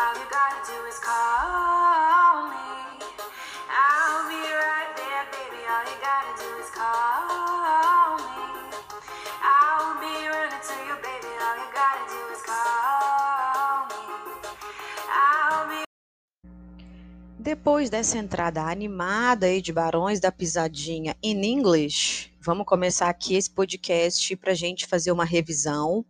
All you gotta do is call me. I'll be right there, baby. All you gotta do is call me. I'll be running to you, baby. All you gotta do is call me. Depois dessa entrada animada aí de Barões da Pisadinha in English, vamos começar aqui esse podcast para a gente fazer uma revisão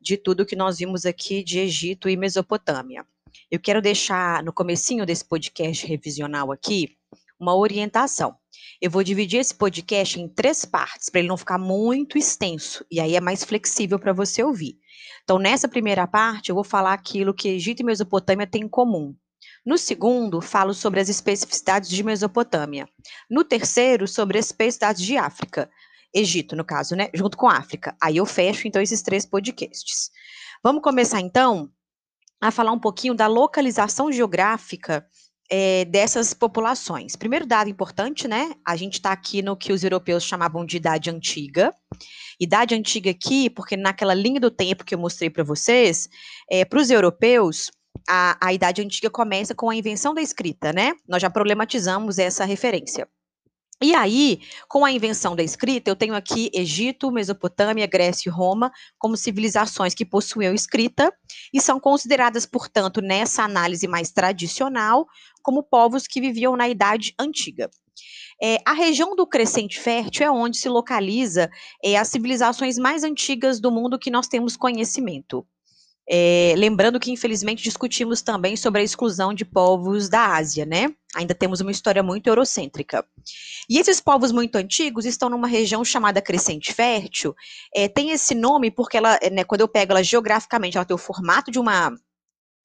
de tudo que nós vimos aqui de Egito e Mesopotâmia. Eu quero deixar no comecinho desse podcast revisional aqui uma orientação. Eu vou dividir esse podcast em três partes para ele não ficar muito extenso e aí é mais flexível para você ouvir. Então, nessa primeira parte, eu vou falar aquilo que Egito e Mesopotâmia têm em comum. No segundo, falo sobre as especificidades de Mesopotâmia. No terceiro, sobre as especificidades de África. Egito, no caso, né? Junto com África. Aí eu fecho, então, esses três podcasts. Vamos começar, então, a falar um pouquinho da localização geográfica é, dessas populações. Primeiro dado importante, né? A gente está aqui no que os europeus chamavam de Idade Antiga. Idade Antiga aqui, porque naquela linha do tempo que eu mostrei para vocês, é, para os europeus, a, a Idade Antiga começa com a invenção da escrita, né? Nós já problematizamos essa referência. E aí, com a invenção da escrita, eu tenho aqui Egito, Mesopotâmia, Grécia e Roma como civilizações que possuíam escrita e são consideradas, portanto, nessa análise mais tradicional, como povos que viviam na Idade Antiga. É, a região do Crescente Fértil é onde se localiza é, as civilizações mais antigas do mundo que nós temos conhecimento. É, lembrando que, infelizmente, discutimos também sobre a exclusão de povos da Ásia, né? Ainda temos uma história muito eurocêntrica. E esses povos muito antigos estão numa região chamada Crescente Fértil. É, tem esse nome porque ela, né, quando eu pego ela geograficamente, ela tem o formato de uma,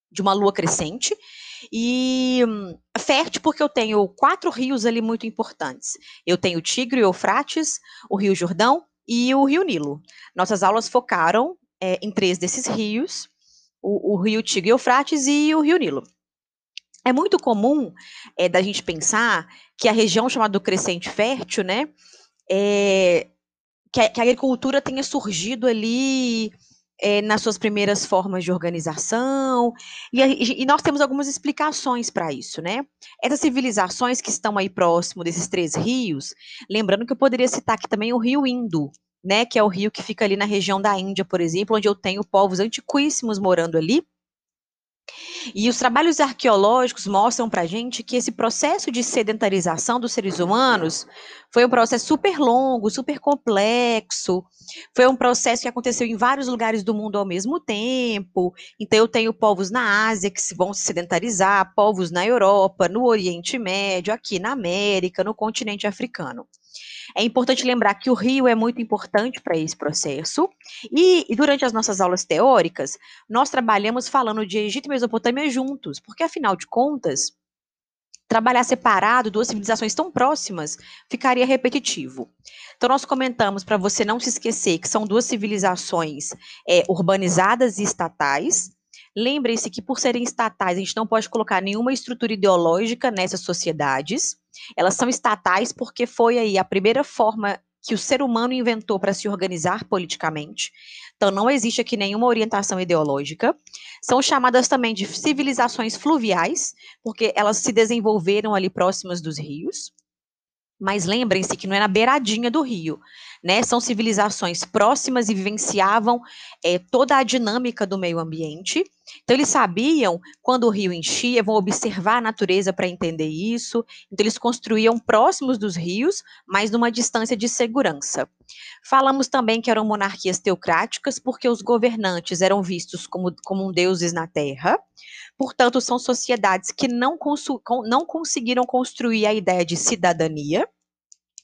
de uma lua crescente. E hum, fértil porque eu tenho quatro rios ali muito importantes. Eu tenho o Tigre e o Eufrates, o Rio Jordão e o Rio Nilo. Nossas aulas focaram é, em três desses rios, o, o rio Tigre e Eufrates e o rio Nilo. É muito comum é, da gente pensar que a região chamada do Crescente Fértil, né, é, que, a, que, a, agricultura tenha surgido ali é, nas suas primeiras formas de organização, e, e nós temos algumas explicações para isso, né? Essas civilizações que estão aí próximo desses três rios, lembrando que eu poderia citar aqui também o rio Indo, né, que é o rio que fica ali na região da Índia, por exemplo, onde eu tenho povos antiquíssimos morando ali. E os trabalhos arqueológicos mostram para gente que esse processo de sedentarização dos seres humanos foi um processo super longo, super complexo, foi um processo que aconteceu em vários lugares do mundo ao mesmo tempo. Então, eu tenho povos na Ásia que vão se sedentarizar, povos na Europa, no Oriente Médio, aqui na América, no continente africano. É importante lembrar que o rio é muito importante para esse processo. E, e, durante as nossas aulas teóricas, nós trabalhamos falando de Egito e Mesopotâmia juntos, porque afinal de contas, trabalhar separado duas civilizações tão próximas ficaria repetitivo. Então, nós comentamos para você não se esquecer que são duas civilizações é, urbanizadas e estatais. Lembrem-se que, por serem estatais, a gente não pode colocar nenhuma estrutura ideológica nessas sociedades. Elas são estatais porque foi aí a primeira forma que o ser humano inventou para se organizar politicamente. Então, não existe aqui nenhuma orientação ideológica. São chamadas também de civilizações fluviais, porque elas se desenvolveram ali próximas dos rios. Mas lembrem-se que não é na beiradinha do rio, né? São civilizações próximas e vivenciavam é, toda a dinâmica do meio ambiente. Então, eles sabiam quando o rio enchia, vão observar a natureza para entender isso. Então, eles construíam próximos dos rios, mas numa distância de segurança. Falamos também que eram monarquias teocráticas, porque os governantes eram vistos como, como deuses na terra. Portanto, são sociedades que não, não conseguiram construir a ideia de cidadania,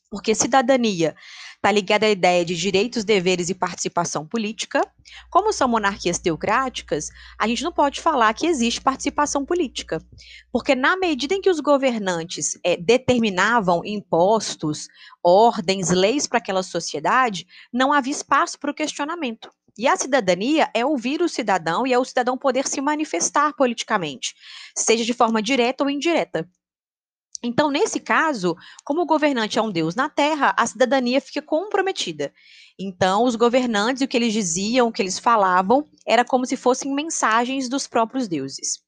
porque cidadania está ligada à ideia de direitos, deveres e participação política. Como são monarquias teocráticas, a gente não pode falar que existe participação política, porque na medida em que os governantes é, determinavam impostos, ordens, leis para aquela sociedade, não havia espaço para o questionamento. E a cidadania é ouvir o cidadão e é o cidadão poder se manifestar politicamente, seja de forma direta ou indireta. Então, nesse caso, como o governante é um deus na terra, a cidadania fica comprometida. Então, os governantes, o que eles diziam, o que eles falavam, era como se fossem mensagens dos próprios deuses.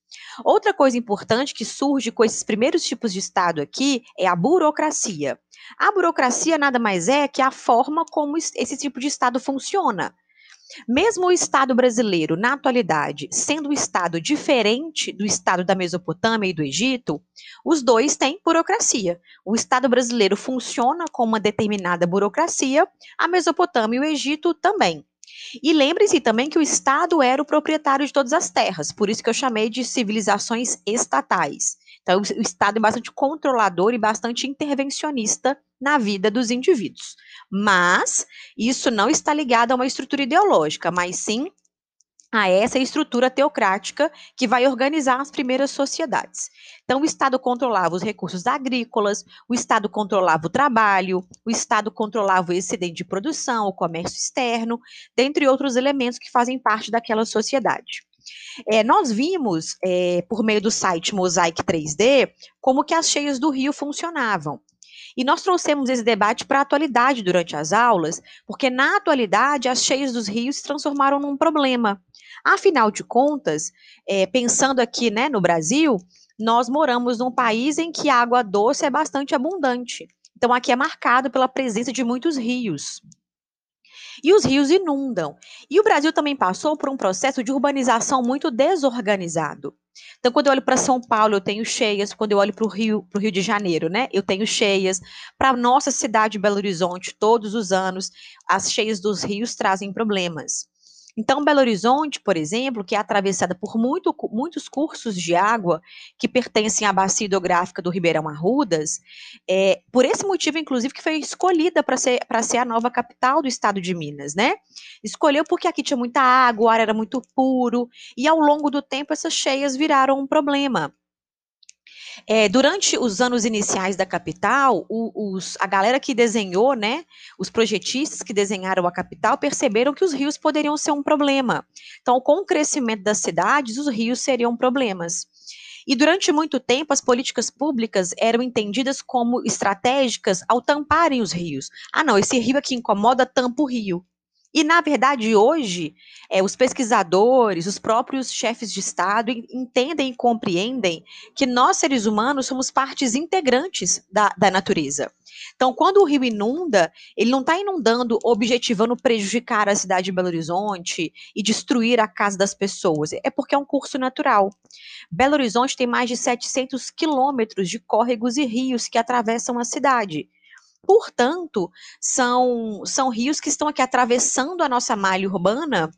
Outra coisa importante que surge com esses primeiros tipos de Estado aqui é a burocracia. A burocracia nada mais é que a forma como esse tipo de Estado funciona. Mesmo o Estado brasileiro, na atualidade, sendo um Estado diferente do Estado da Mesopotâmia e do Egito, os dois têm burocracia. O Estado brasileiro funciona com uma determinada burocracia, a Mesopotâmia e o Egito também. E lembre-se também que o Estado era o proprietário de todas as terras, por isso que eu chamei de civilizações estatais. Então, o Estado é bastante controlador e bastante intervencionista na vida dos indivíduos. Mas isso não está ligado a uma estrutura ideológica, mas sim a essa estrutura teocrática que vai organizar as primeiras sociedades. Então, o Estado controlava os recursos agrícolas, o Estado controlava o trabalho, o Estado controlava o excedente de produção, o comércio externo, dentre outros elementos que fazem parte daquela sociedade. É, nós vimos, é, por meio do site Mosaic 3D, como que as cheias do rio funcionavam. E nós trouxemos esse debate para a atualidade durante as aulas, porque na atualidade as cheias dos rios se transformaram num problema. Afinal de contas, é, pensando aqui né, no Brasil, nós moramos num país em que a água doce é bastante abundante. Então, aqui é marcado pela presença de muitos rios. E os rios inundam. E o Brasil também passou por um processo de urbanização muito desorganizado. Então, quando eu olho para São Paulo, eu tenho cheias. Quando eu olho para o Rio, pro Rio de Janeiro, né, eu tenho cheias. Para a nossa cidade, Belo Horizonte, todos os anos, as cheias dos rios trazem problemas. Então, Belo Horizonte, por exemplo, que é atravessada por muito, muitos cursos de água que pertencem à bacia hidrográfica do Ribeirão Arrudas, é, por esse motivo, inclusive, que foi escolhida para ser, ser a nova capital do estado de Minas, né? Escolheu porque aqui tinha muita água, o ar era muito puro, e ao longo do tempo essas cheias viraram um problema. É, durante os anos iniciais da capital, o, os, a galera que desenhou, né, os projetistas que desenharam a capital, perceberam que os rios poderiam ser um problema. Então, com o crescimento das cidades, os rios seriam problemas. E durante muito tempo, as políticas públicas eram entendidas como estratégicas ao tamparem os rios. Ah, não, esse rio aqui incomoda, tampa o rio. E, na verdade, hoje, é, os pesquisadores, os próprios chefes de Estado entendem e compreendem que nós, seres humanos, somos partes integrantes da, da natureza. Então, quando o rio inunda, ele não está inundando objetivando prejudicar a cidade de Belo Horizonte e destruir a casa das pessoas. É porque é um curso natural. Belo Horizonte tem mais de 700 quilômetros de córregos e rios que atravessam a cidade. Portanto, são, são rios que estão aqui atravessando a nossa malha urbana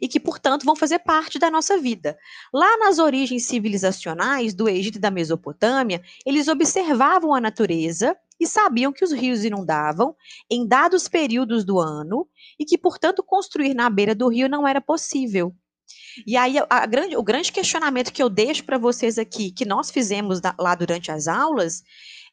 e que, portanto, vão fazer parte da nossa vida. Lá nas origens civilizacionais do Egito e da Mesopotâmia, eles observavam a natureza e sabiam que os rios inundavam em dados períodos do ano e que, portanto, construir na beira do rio não era possível. E aí, grande, o grande questionamento que eu deixo para vocês aqui, que nós fizemos da, lá durante as aulas,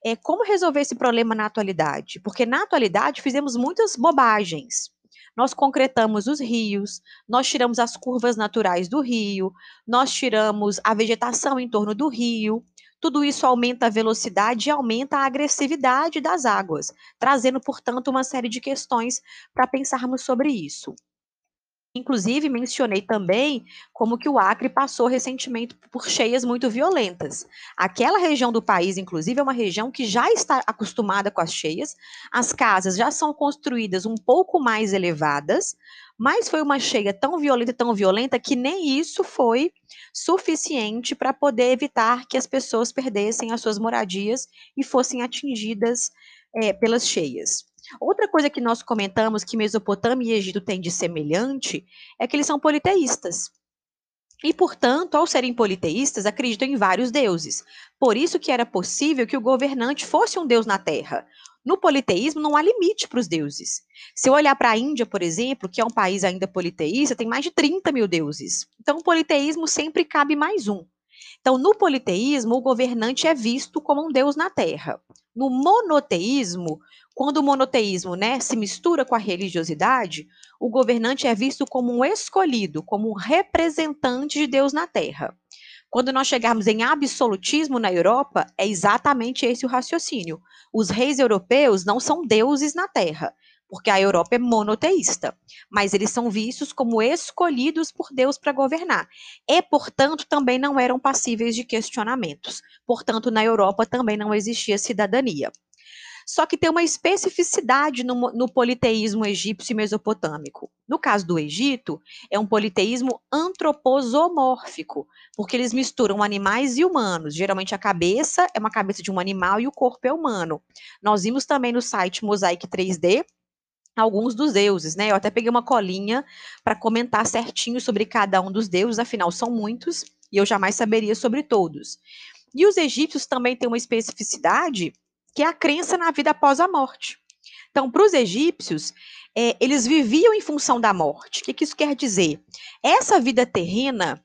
é como resolver esse problema na atualidade? Porque na atualidade fizemos muitas bobagens. Nós concretamos os rios, nós tiramos as curvas naturais do rio, nós tiramos a vegetação em torno do rio. Tudo isso aumenta a velocidade e aumenta a agressividade das águas, trazendo, portanto, uma série de questões para pensarmos sobre isso. Inclusive, mencionei também como que o Acre passou recentemente por cheias muito violentas. Aquela região do país, inclusive, é uma região que já está acostumada com as cheias. As casas já são construídas um pouco mais elevadas, mas foi uma cheia tão violenta, tão violenta, que nem isso foi suficiente para poder evitar que as pessoas perdessem as suas moradias e fossem atingidas é, pelas cheias. Outra coisa que nós comentamos que Mesopotâmia e Egito têm de semelhante é que eles são politeístas. E, portanto, ao serem politeístas, acreditam em vários deuses. Por isso que era possível que o governante fosse um deus na Terra. No politeísmo não há limite para os deuses. Se eu olhar para a Índia, por exemplo, que é um país ainda politeísta, tem mais de 30 mil deuses. Então, o politeísmo sempre cabe mais um. Então, no politeísmo, o governante é visto como um deus na Terra. No monoteísmo, quando o monoteísmo né, se mistura com a religiosidade, o governante é visto como um escolhido, como um representante de Deus na Terra. Quando nós chegarmos em absolutismo na Europa, é exatamente esse o raciocínio. Os reis europeus não são deuses na Terra. porque a Europa é monoteísta, mas eles são vistos como escolhidos por Deus para governar. E, portanto, também não eram passíveis de questionamentos. Portanto, na Europa também não existia cidadania. Só que tem uma especificidade no, no, politeísmo egípcio e mesopotâmico. No caso do Egito, é um politeísmo antroposomórfico, porque eles misturam animais e humanos. Geralmente a cabeça é uma cabeça de um animal e o corpo é humano. Nós vimos também no site Mosaic 3D alguns dos deuses, né? Eu até peguei uma colinha para comentar certinho sobre cada um dos deuses, afinal são muitos e eu jamais saberia sobre todos. E os egípcios também têm uma especificidade que é a crença na vida após a morte. Então, para os egípcios, é, eles viviam em função da morte. O que, que isso quer dizer? Essa vida terrena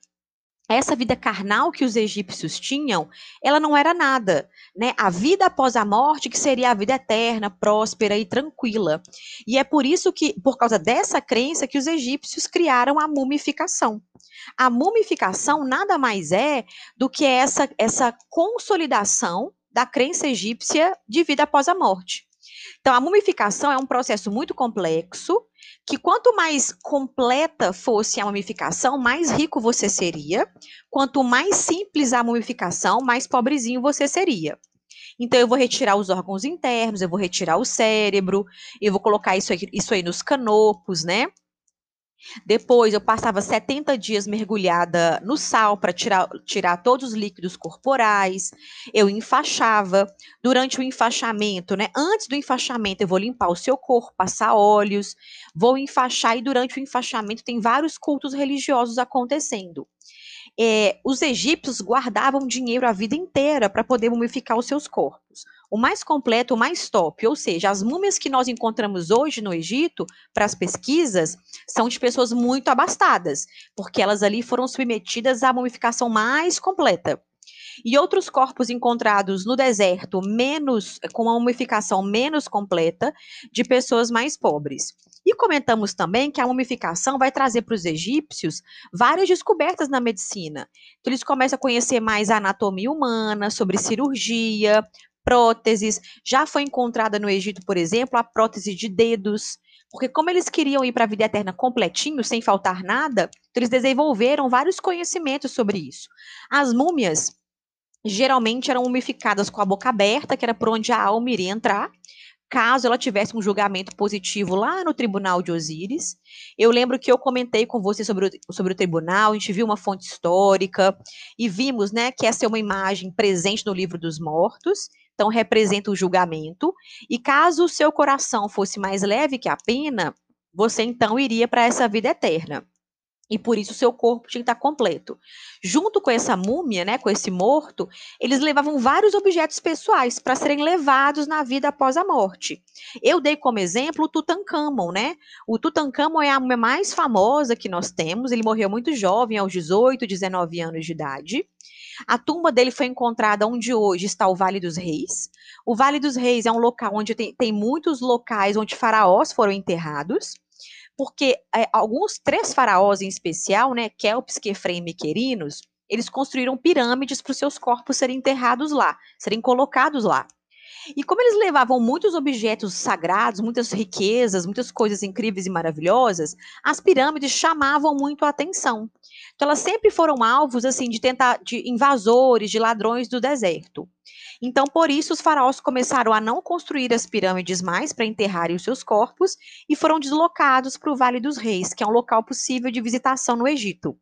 essa vida carnal que os egípcios tinham, ela não era nada, né? A vida após a morte, que seria a vida eterna, próspera e tranquila. E é por isso que, por causa dessa crença, que os egípcios criaram a mumificação. A mumificação nada mais é do que essa, essa consolidação da crença egípcia de vida após a morte. Então, a mumificação é um processo muito complexo, que quanto mais completa fosse a mumificação, mais rico você seria. Quanto mais simples a mumificação, mais pobrezinho você seria. Então, eu vou retirar os órgãos internos, eu vou retirar o cérebro, eu vou colocar isso aí, isso aí nos canopos, né? Depois eu passava 70 dias mergulhada no sal para tirar, tirar todos os líquidos corporais. Eu enfaixava. Durante o enfaixamento, né? Antes do enfaixamento, eu vou limpar o seu corpo, passar óleos, vou enfaixar e durante o enfaixamento tem vários cultos religiosos acontecendo. É, os egípcios guardavam dinheiro a vida inteira para poder mumificar os seus corpos o mais completo, o mais top. Ou seja, as múmias que nós encontramos hoje no Egito, para as pesquisas, são de pessoas muito abastadas, porque elas ali foram submetidas à mumificação mais completa. E outros corpos encontrados no deserto, menos com uma mumificação menos completa, de pessoas mais pobres. E comentamos também que a mumificação vai trazer para os egípcios várias descobertas na medicina. Então, eles começam a conhecer mais a anatomia humana, sobre cirurgia, próteses. Já foi encontrada no Egito, por exemplo, a prótese de dedos. Porque como eles queriam ir para a vida eterna completinho, sem faltar nada, então eles desenvolveram vários conhecimentos sobre isso. As múmias geralmente eram mumificadas com a boca aberta, que era por onde a alma iria entrar, caso ela tivesse um julgamento positivo lá no tribunal de Osíris. Eu lembro que eu comentei com você sobre o, sobre o tribunal, a gente viu uma fonte histórica e vimos né, que essa é uma imagem presente no livro dos mortos então representa o julgamento. E caso o seu coração fosse mais leve que a pena, você então iria para essa vida eterna. E por isso o seu corpo tinha que estar completo. Junto com essa múmia, né, com esse morto, eles levavam vários objetos pessoais para serem levados na vida após a morte. Eu dei como exemplo o Tutankhamon, né? O Tutankhamon é a múmia mais famosa que nós temos. Ele morreu muito jovem, aos 18, 19 anos de idade. A tumba dele foi encontrada onde hoje está o Vale dos Reis. O Vale dos Reis é um local onde tem, tem muitos locais onde faraós foram enterrados, porque é, alguns três faraós em especial, né, Kelps, Kefrem e Miquerinos, eles construíram pirâmides para os seus corpos serem enterrados lá, serem colocados lá. E como eles levavam muitos objetos sagrados, muitas riquezas, muitas coisas incríveis e maravilhosas, as pirâmides chamavam muito a atenção. Então elas sempre foram alvos assim de tentar de invasores, de ladrões do deserto. Então por isso os faraós começaram a não construir as pirâmides mais para enterrarem os seus corpos e foram deslocados para o Vale dos Reis, que é um local possível de visitação no Egito.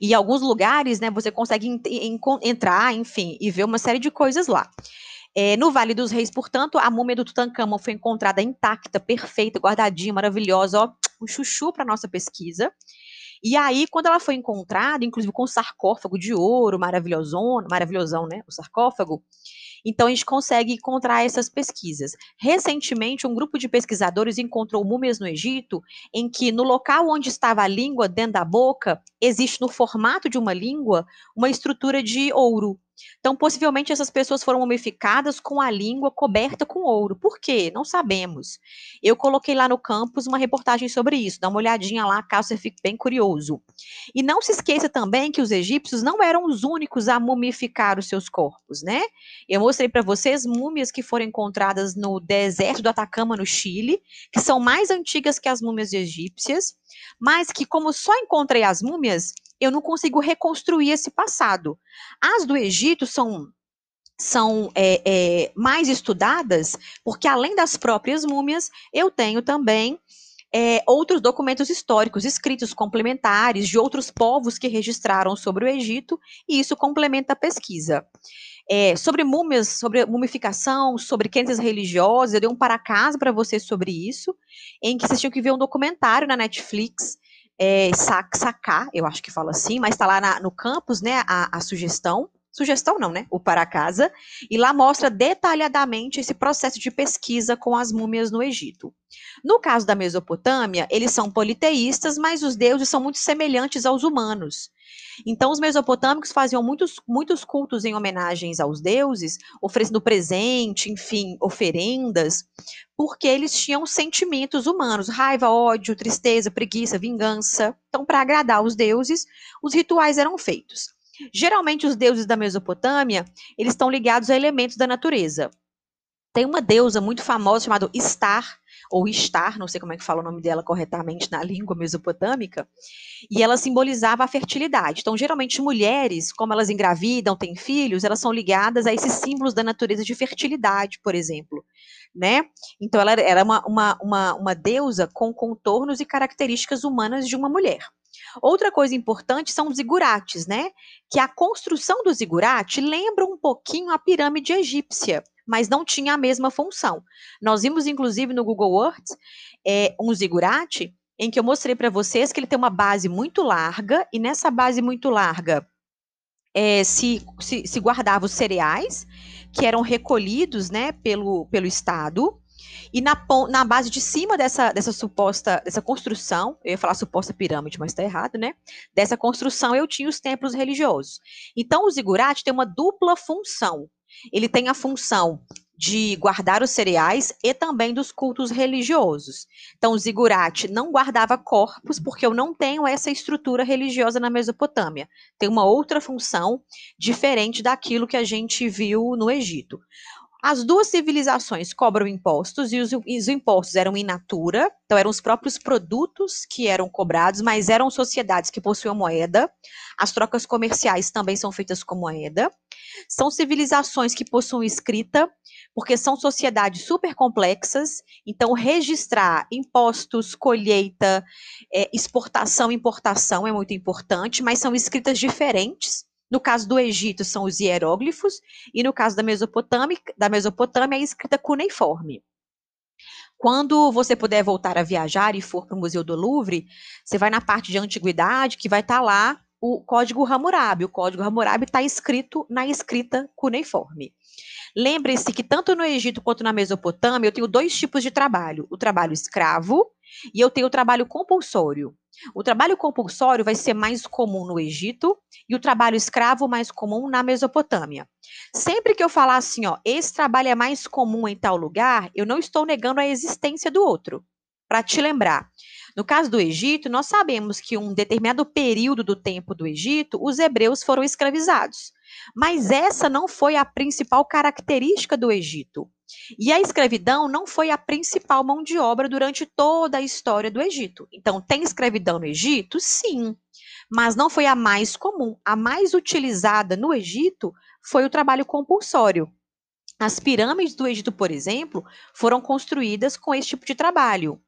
E em alguns lugares, né, você consegue entrar, enfim, e ver uma série de coisas lá. É, no Vale dos Reis, portanto, a múmia do Tutankhamon foi encontrada intacta, perfeita, guardadinha, maravilhosa, ó, um chuchu para nossa pesquisa. E aí, quando ela foi encontrada, inclusive com o sarcófago de ouro, maravilhosão, maravilhosão, né? O sarcófago. Então, a gente consegue encontrar essas pesquisas. Recentemente, um grupo de pesquisadores encontrou múmias no Egito, em que no local onde estava a língua, dentro da boca, existe no formato de uma língua uma estrutura de ouro. Então, possivelmente, essas pessoas foram mumificadas com a língua coberta com ouro. Por quê? Não sabemos. Eu coloquei lá no campus uma reportagem sobre isso. Dá uma olhadinha lá, caso você fique bem curioso. E não se esqueça também que os egípcios não eram os únicos a mumificar os seus corpos, né? Eu mostrei para vocês múmias que foram encontradas no deserto do Atacama, no Chile, que são mais antigas que as múmias egípcias, mas que, como só encontrei as múmias, eu não consigo reconstruir esse passado. As do Egito são são é, é, mais estudadas, porque além das próprias múmias, eu tenho também é, outros documentos históricos escritos complementares de outros povos que registraram sobre o Egito, e isso complementa a pesquisa. É, sobre múmias, sobre mumificação, sobre crenças religiosas, eu dei um para casa para vocês sobre isso, em que vocês tinham que ver um documentário na Netflix é, sacar, eu acho que fala assim, mas está lá na, no campus, né, a, a sugestão, sugestão não, né, o para casa, e lá mostra detalhadamente esse processo de pesquisa com as múmias no Egito. No caso da Mesopotâmia, eles são politeístas, mas os deuses são muito semelhantes aos humanos. Então, os mesopotâmicos faziam muitos, muitos cultos em homenagens aos deuses, oferecendo presente, enfim, oferendas, porque eles tinham sentimentos humanos, raiva, ódio, tristeza, preguiça, vingança. Então, para agradar os deuses, os rituais eram feitos. Geralmente, os deuses da Mesopotâmia, eles estão ligados a elementos da natureza. Tem uma deusa muito famosa chamada Star, ou Estar, não sei como é que fala o nome dela corretamente na língua mesopotâmica, e ela simbolizava a fertilidade. Então, geralmente, mulheres, como elas engravidam, têm filhos, elas são ligadas a esses símbolos da natureza de fertilidade, por exemplo. Né? Então, ela era uma, uma, uma, uma deusa com contornos e características humanas de uma mulher. Outra coisa importante são os zigurates, né? Que a construção do zigurate lembra um pouquinho a pirâmide egípcia, mas não tinha a mesma função. Nós vimos, inclusive, no Google Earth, é, um zigurate em que eu mostrei para vocês que ele tem uma base muito larga, e nessa base muito larga é, se, se, se guardava os cereais, que eram recolhidos né, pelo, pelo Estado, e na, na base de cima dessa, dessa suposta, dessa construção, eu ia falar suposta pirâmide, mas está errado, né? Dessa construção eu tinha os templos religiosos. Então o zigurate tem uma dupla função. Ele tem a função de guardar os cereais e também dos cultos religiosos. Então, o zigurate não guardava corpos, porque eu não tenho essa estrutura religiosa na Mesopotâmia. Tem uma outra função diferente daquilo que a gente viu no Egito. As duas civilizações cobram impostos e os, os, impostos eram in natura, então eram os próprios produtos que eram cobrados, mas eram sociedades que possuíam moeda. As trocas comerciais também são feitas com moeda. São civilizações que possuem escrita, porque são sociedades super complexas, então registrar impostos, colheita, é, exportação, importação é muito importante, mas são escritas diferentes. No caso do Egito, são os hieróglifos, e no caso da Mesopotâmia, da Mesopotâmia é escrita cuneiforme. Quando você puder voltar a viajar e for para o Museu do Louvre, você vai na parte de antiguidade, que vai estar tá lá o código Hammurabi. O código Hammurabi está escrito na escrita cuneiforme. Lembre-se que tanto no Egito quanto na Mesopotâmia eu tenho dois tipos de trabalho: o trabalho escravo e eu tenho o trabalho compulsório. O trabalho compulsório vai ser mais comum no Egito e o trabalho escravo mais comum na Mesopotâmia. Sempre que eu falar assim, ó, esse trabalho é mais comum em tal lugar, eu não estou negando a existência do outro. Para te lembrar, no caso do Egito, nós sabemos que um determinado período do tempo do Egito, os hebreus foram escravizados. Mas essa não foi a principal característica do Egito. E a escravidão não foi a principal mão de obra durante toda a história do Egito. Então, tem escravidão no Egito? Sim, mas não foi a mais comum. A mais utilizada no Egito foi o trabalho compulsório. As pirâmides do Egito, por exemplo, foram construídas com esse tipo de trabalho.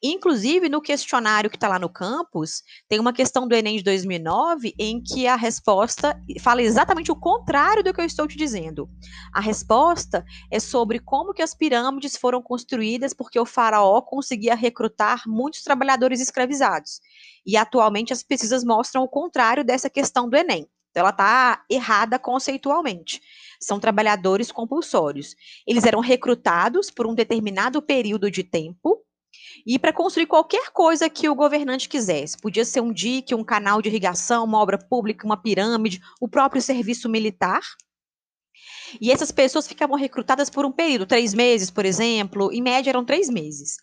Inclusive, no questionário que está lá no campus, tem uma questão do Enem de 2009 em que a resposta fala exatamente o contrário do que eu estou te dizendo. A resposta é sobre como que as pirâmides foram construídas porque o faraó conseguia recrutar muitos trabalhadores escravizados. E atualmente as pesquisas mostram o contrário dessa questão do Enem. Então, ela está errada conceitualmente são trabalhadores compulsórios. Eles eram recrutados por um determinado período de tempo e para construir qualquer coisa que o governante quisesse. Podia ser um dique, um canal de irrigação, uma obra pública, uma pirâmide, o próprio serviço militar. E essas pessoas ficavam recrutadas por um período, três meses, por exemplo, em média eram três meses.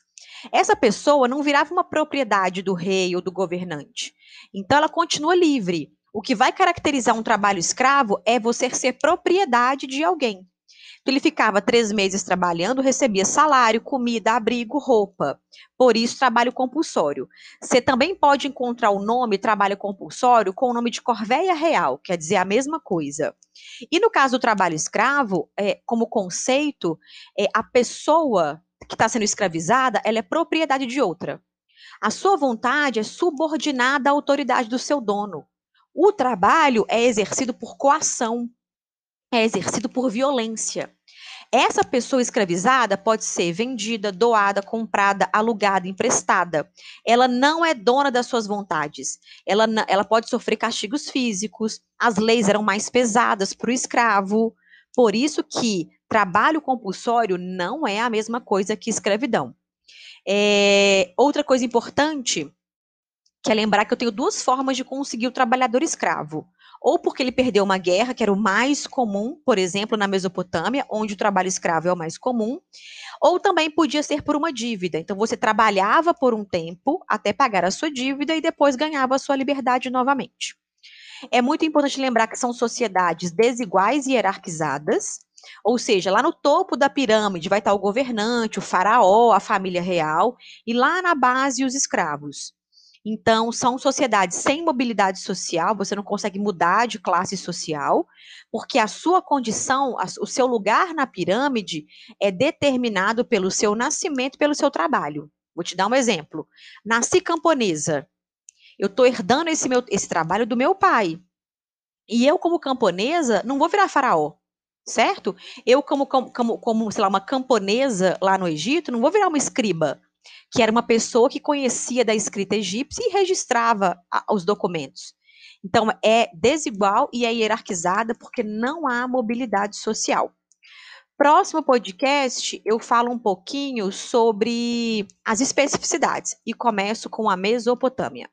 Essa pessoa não virava uma propriedade do rei ou do governante. Então ela continua livre. O que vai caracterizar um trabalho escravo é você ser propriedade de alguém. Então, ele ficava três meses trabalhando, recebia salário, comida, abrigo, roupa. Por isso, trabalho compulsório. Você também pode encontrar o nome trabalho compulsório com o nome de corvéia real, quer dizer a mesma coisa. E no caso do trabalho escravo, é, como conceito, é, a pessoa que está sendo escravizada, ela é propriedade de outra. A sua vontade é subordinada à autoridade do seu dono. O trabalho é exercido por coação, é exercido por violência. Essa pessoa escravizada pode ser vendida, doada, comprada, alugada, emprestada. Ela não é dona das suas vontades. Ela, ela pode sofrer castigos físicos. As leis eram mais pesadas para o escravo. Por isso que trabalho compulsório não é a mesma coisa que escravidão. É, outra coisa importante que é lembrar que eu tenho duas formas de conseguir o trabalhador escravo ou porque ele perdeu uma guerra, que era o mais comum, por exemplo, na Mesopotâmia, onde o trabalho escravo é o mais comum, ou também podia ser por uma dívida. Então você trabalhava por um tempo até pagar a sua dívida e depois ganhava a sua liberdade novamente. É muito importante lembrar que são sociedades desiguais e hierarquizadas, ou seja, lá no topo da pirâmide vai estar o governante, o faraó, a família real, e lá na base os escravos. Então, são sociedades sem mobilidade social, você não consegue mudar de classe social, porque a sua condição, o seu lugar na pirâmide é determinado pelo seu nascimento, pelo seu trabalho. Vou te dar um exemplo. Nasci camponesa. Eu estou herdando esse, meu, esse trabalho do meu pai. E eu, como camponesa, não vou virar faraó certo? Eu, como, como, como, sei lá, uma camponesa lá no Egito, não vou virar uma escriba que era uma pessoa que conhecia da escrita egípcia e registrava a, os documentos. Então, é desigual e é hierarquizada porque não há mobilidade social. Próximo podcast, eu falo um pouquinho sobre as especificidades e começo com a Mesopotâmia.